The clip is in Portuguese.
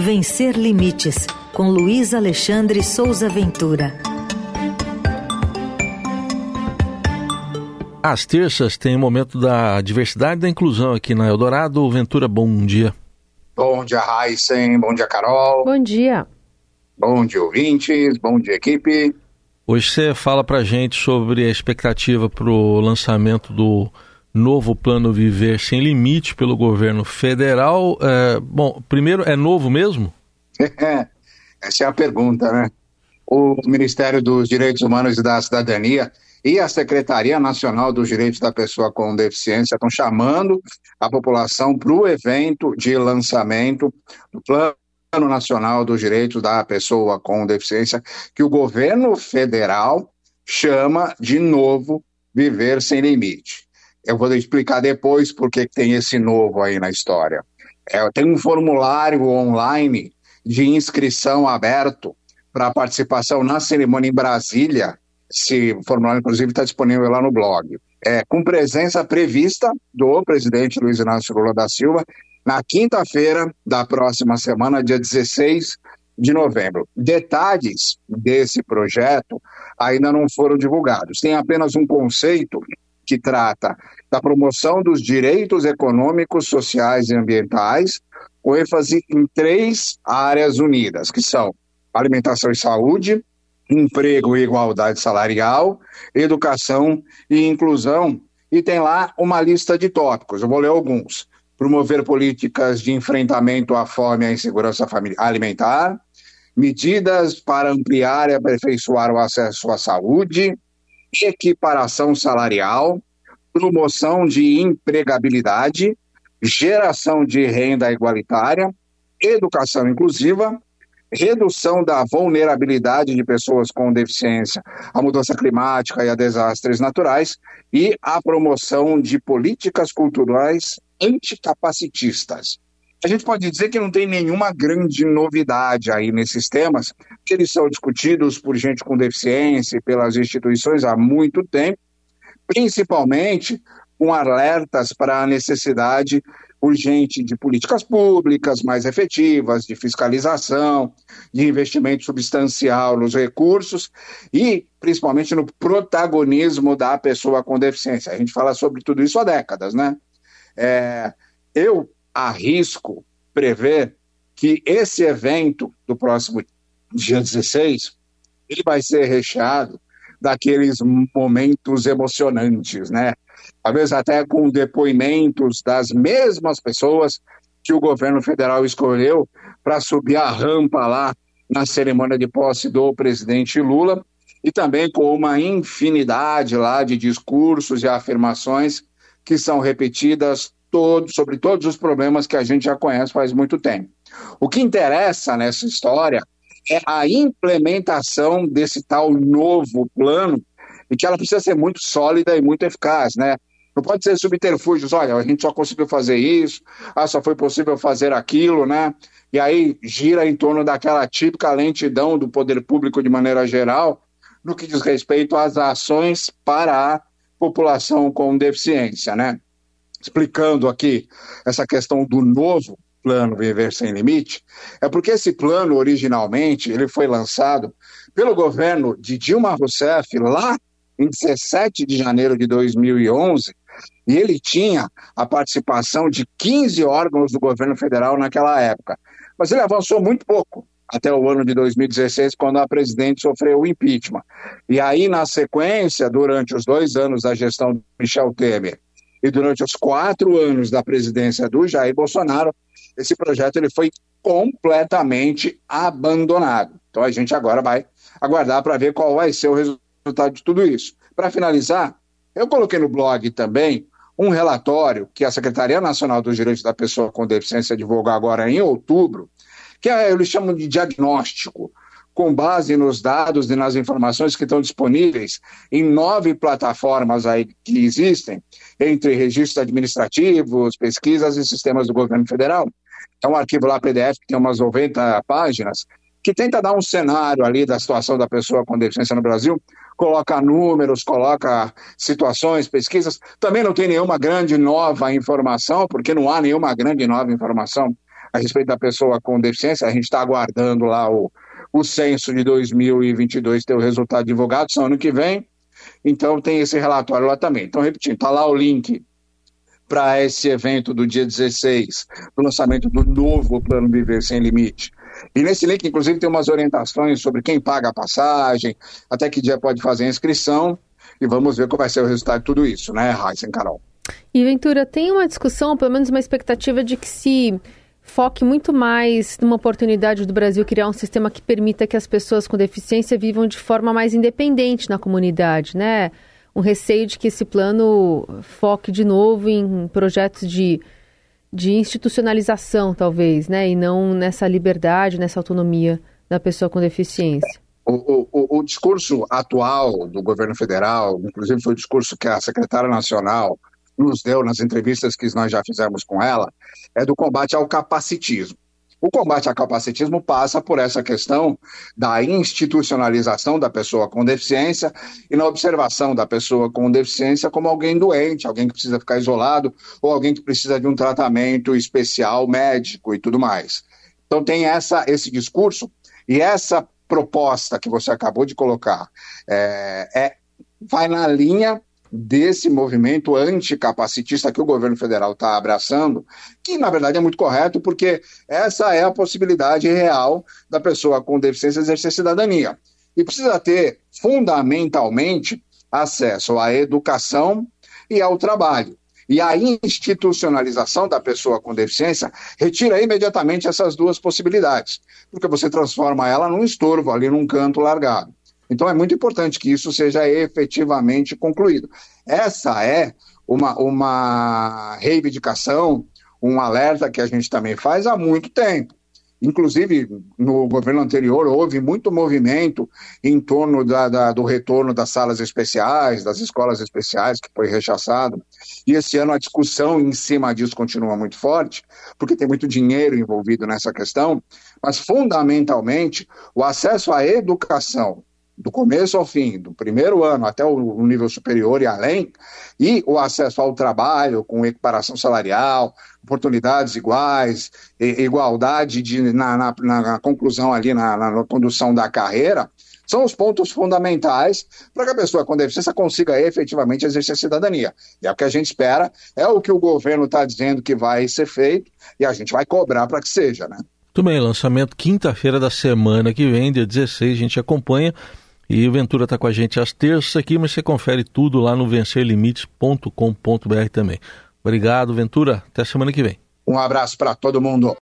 Vencer Limites, com Luiz Alexandre Souza Ventura. Às terças tem o momento da diversidade e da inclusão aqui na Eldorado. Ventura, bom dia. Bom dia, Heisen. Bom dia, Carol. Bom dia. Bom dia, ouvintes. Bom dia, equipe. Hoje você fala para gente sobre a expectativa para o lançamento do novo plano Viver Sem Limite pelo governo federal. É, bom, primeiro, é novo mesmo? Essa é a pergunta, né? O Ministério dos Direitos Humanos e da Cidadania e a Secretaria Nacional dos Direitos da Pessoa com Deficiência estão chamando a população para o evento de lançamento do Plano Nacional dos Direitos da Pessoa com Deficiência, que o governo federal chama de novo Viver Sem Limite. Eu vou explicar depois por que tem esse novo aí na história. É, tem um formulário online de inscrição aberto para participação na cerimônia em Brasília. Esse formulário, inclusive, está disponível lá no blog. É, com presença prevista do presidente Luiz Inácio Lula da Silva na quinta-feira da próxima semana, dia 16 de novembro. Detalhes desse projeto ainda não foram divulgados. Tem apenas um conceito que trata da promoção dos direitos econômicos, sociais e ambientais, com ênfase em três áreas unidas, que são alimentação e saúde, emprego e igualdade salarial, educação e inclusão. E tem lá uma lista de tópicos, eu vou ler alguns. Promover políticas de enfrentamento à fome e à insegurança alimentar, medidas para ampliar e aperfeiçoar o acesso à saúde, equiparação salarial, promoção de empregabilidade, geração de renda igualitária, educação inclusiva, redução da vulnerabilidade de pessoas com deficiência à mudança climática e a desastres naturais e a promoção de políticas culturais anticapacitistas. A gente pode dizer que não tem nenhuma grande novidade aí nesses temas, que eles são discutidos por gente com deficiência e pelas instituições há muito tempo, principalmente com alertas para a necessidade urgente de políticas públicas mais efetivas, de fiscalização, de investimento substancial nos recursos e principalmente no protagonismo da pessoa com deficiência. A gente fala sobre tudo isso há décadas, né? É, eu arrisco prever que esse evento do próximo dia 16 ele vai ser recheado daqueles momentos emocionantes, né? Talvez até com depoimentos das mesmas pessoas que o governo federal escolheu para subir a rampa lá na cerimônia de posse do presidente Lula e também com uma infinidade lá de discursos e afirmações que são repetidas todo, sobre todos os problemas que a gente já conhece faz muito tempo. O que interessa nessa história é a implementação desse tal novo plano e que ela precisa ser muito sólida e muito eficaz, né? Não pode ser subterfúgios, olha, a gente só conseguiu fazer isso, ah, só foi possível fazer aquilo, né? E aí gira em torno daquela típica lentidão do poder público de maneira geral, no que diz respeito às ações para a população com deficiência, né? Explicando aqui essa questão do novo plano Viver Sem Limite, é porque esse plano, originalmente, ele foi lançado pelo governo de Dilma Rousseff lá em 17 de janeiro de 2011, e ele tinha a participação de 15 órgãos do governo federal naquela época. Mas ele avançou muito pouco até o ano de 2016, quando a presidente sofreu o impeachment. E aí, na sequência, durante os dois anos da gestão de Michel Temer e durante os quatro anos da presidência do Jair Bolsonaro, esse projeto ele foi completamente abandonado. Então a gente agora vai aguardar para ver qual vai ser o resultado de tudo isso. Para finalizar, eu coloquei no blog também um relatório que a Secretaria Nacional dos Direitos da Pessoa com Deficiência divulgou agora em outubro, que é, eles chamam de diagnóstico, com base nos dados e nas informações que estão disponíveis em nove plataformas aí que existem, entre registros administrativos, pesquisas e sistemas do governo federal. É um arquivo lá PDF que tem umas 90 páginas, que tenta dar um cenário ali da situação da pessoa com deficiência no Brasil, coloca números, coloca situações, pesquisas. Também não tem nenhuma grande nova informação, porque não há nenhuma grande nova informação a respeito da pessoa com deficiência. A gente está aguardando lá o, o censo de 2022 ter o resultado divulgado, só ano que vem. Então tem esse relatório lá também. Então, repetindo, está lá o link para esse evento do dia 16, do lançamento do novo Plano Viver Sem Limite. E nesse link, inclusive, tem umas orientações sobre quem paga a passagem, até que dia pode fazer a inscrição, e vamos ver qual vai ser o resultado de tudo isso, né, Raíssa Carol? E, Ventura, tem uma discussão, pelo menos uma expectativa de que se foque muito mais numa oportunidade do Brasil criar um sistema que permita que as pessoas com deficiência vivam de forma mais independente na comunidade, né? Um receio de que esse plano foque de novo em projetos de, de institucionalização, talvez, né? E não nessa liberdade, nessa autonomia da pessoa com deficiência. O, o, o discurso atual do governo federal, inclusive foi o discurso que a secretária nacional nos deu nas entrevistas que nós já fizemos com ela, é do combate ao capacitismo. O combate ao capacitismo passa por essa questão da institucionalização da pessoa com deficiência e na observação da pessoa com deficiência como alguém doente, alguém que precisa ficar isolado ou alguém que precisa de um tratamento especial médico e tudo mais. Então tem essa, esse discurso e essa proposta que você acabou de colocar é, é vai na linha desse movimento anticapacitista que o governo federal está abraçando, que na verdade é muito correto, porque essa é a possibilidade real da pessoa com deficiência exercer cidadania. E precisa ter, fundamentalmente, acesso à educação e ao trabalho. E a institucionalização da pessoa com deficiência retira imediatamente essas duas possibilidades, porque você transforma ela num estorvo ali num canto largado. Então é muito importante que isso seja efetivamente concluído. Essa é uma, uma reivindicação, um alerta que a gente também faz há muito tempo. Inclusive, no governo anterior, houve muito movimento em torno da, da, do retorno das salas especiais, das escolas especiais, que foi rechaçado. E esse ano a discussão em cima disso continua muito forte, porque tem muito dinheiro envolvido nessa questão. Mas, fundamentalmente, o acesso à educação do começo ao fim, do primeiro ano até o nível superior e além, e o acesso ao trabalho com equiparação salarial, oportunidades iguais, igualdade de, na, na, na conclusão ali, na, na condução da carreira, são os pontos fundamentais para que a pessoa com deficiência consiga efetivamente exercer a cidadania. E é o que a gente espera, é o que o governo está dizendo que vai ser feito, e a gente vai cobrar para que seja, né? Muito bem, lançamento quinta-feira da semana que vem, dia 16, a gente acompanha. E o Ventura está com a gente às terças aqui, mas você confere tudo lá no vencerlimites.com.br também. Obrigado, Ventura. Até semana que vem. Um abraço para todo mundo.